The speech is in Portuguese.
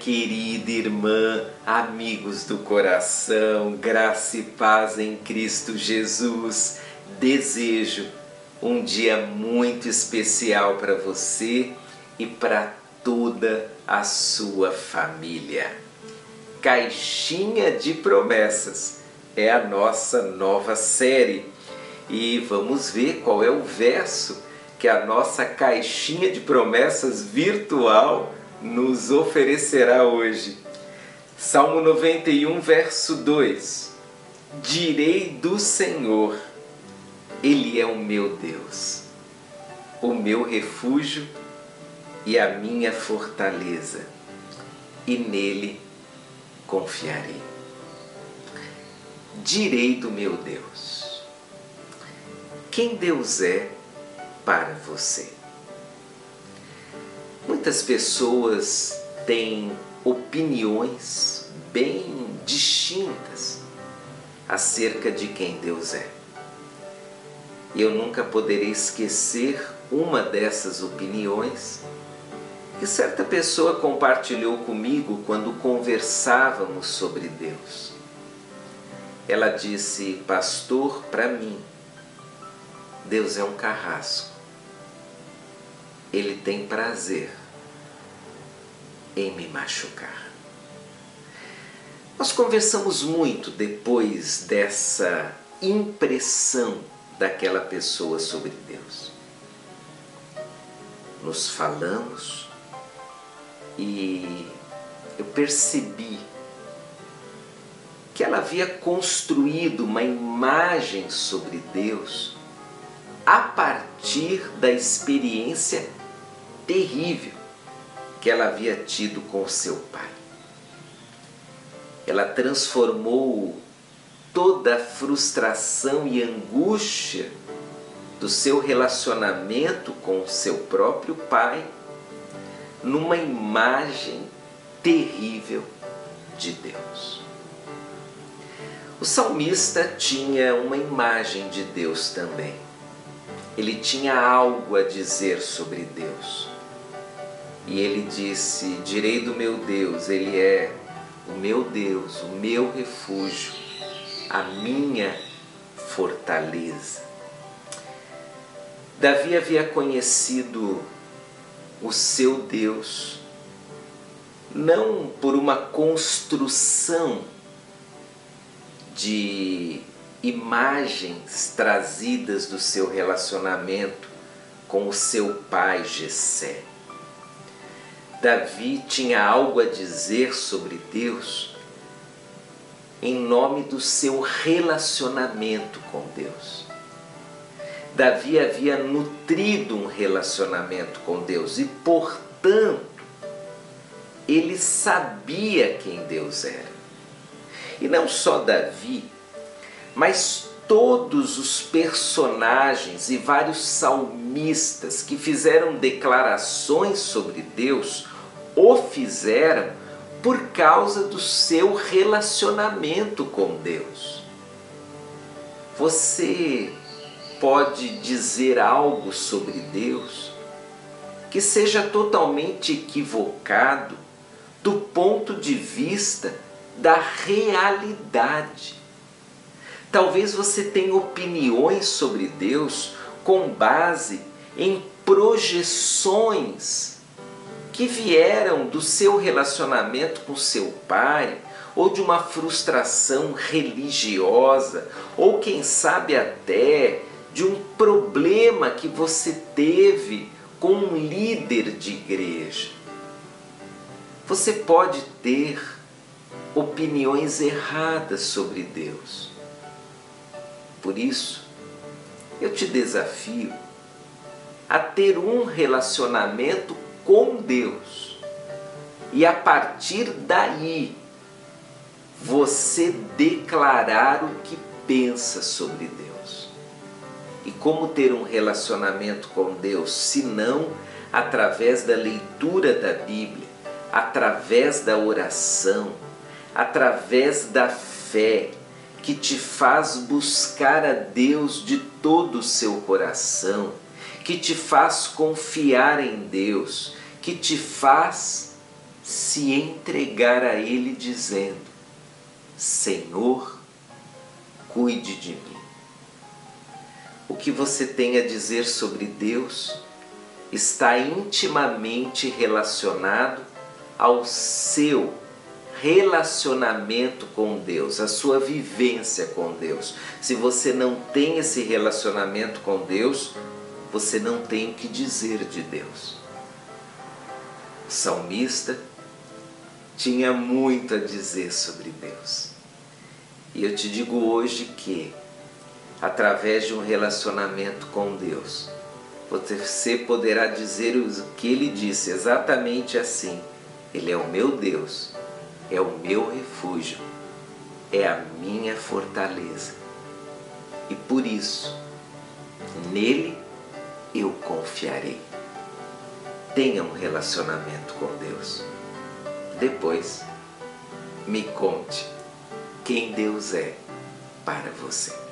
querida irmã, amigos do coração, graça e paz em Cristo Jesus. Desejo um dia muito especial para você e para toda a sua família. Caixinha de Promessas é a nossa nova série e vamos ver qual é o verso que a nossa caixinha de promessas virtual nos oferecerá hoje. Salmo 91, verso 2: Direi do Senhor, Ele é o meu Deus, o meu refúgio e a minha fortaleza, e nele confiarei. Direi do meu Deus. Quem Deus é para você? Muitas pessoas têm opiniões bem distintas acerca de quem Deus é. Eu nunca poderei esquecer uma dessas opiniões que certa pessoa compartilhou comigo quando conversávamos sobre Deus. Ela disse, pastor, para mim, Deus é um carrasco. Ele tem prazer em me machucar. Nós conversamos muito depois dessa impressão daquela pessoa sobre Deus. Nos falamos e eu percebi que ela havia construído uma imagem sobre Deus a partir da experiência terrível que ela havia tido com seu pai. Ela transformou toda a frustração e angústia do seu relacionamento com seu próprio pai numa imagem terrível de Deus. O salmista tinha uma imagem de Deus também. Ele tinha algo a dizer sobre Deus. E ele disse: Direi do meu Deus, ele é o meu Deus, o meu refúgio, a minha fortaleza. Davi havia conhecido o seu Deus não por uma construção de imagens trazidas do seu relacionamento com o seu pai Jessé Davi tinha algo a dizer sobre Deus em nome do seu relacionamento com Deus. Davi havia nutrido um relacionamento com Deus e, portanto, ele sabia quem Deus era. E não só Davi, mas todos os personagens e vários salmistas que fizeram declarações sobre Deus o fizeram por causa do seu relacionamento com Deus. Você pode dizer algo sobre Deus que seja totalmente equivocado do ponto de vista da realidade. Talvez você tenha opiniões sobre Deus com base em projeções que vieram do seu relacionamento com seu pai, ou de uma frustração religiosa, ou quem sabe até de um problema que você teve com um líder de igreja. Você pode ter opiniões erradas sobre Deus. Por isso, eu te desafio a ter um relacionamento com Deus. E a partir daí, você declarar o que pensa sobre Deus. E como ter um relacionamento com Deus, se não através da leitura da Bíblia, através da oração, através da fé que te faz buscar a Deus de todo o seu coração, que te faz confiar em Deus, que te faz se entregar a Ele dizendo: Senhor, cuide de mim. O que você tem a dizer sobre Deus está intimamente relacionado ao seu relacionamento com Deus, a sua vivência com Deus. Se você não tem esse relacionamento com Deus, você não tem o que dizer de Deus. O salmista tinha muito a dizer sobre Deus. E eu te digo hoje que, através de um relacionamento com Deus, você poderá dizer o que ele disse exatamente assim: Ele é o meu Deus é o meu refúgio, é a minha fortaleza. E por isso, nele eu confiarei. Tenha um relacionamento com Deus. Depois, me conte quem Deus é para você.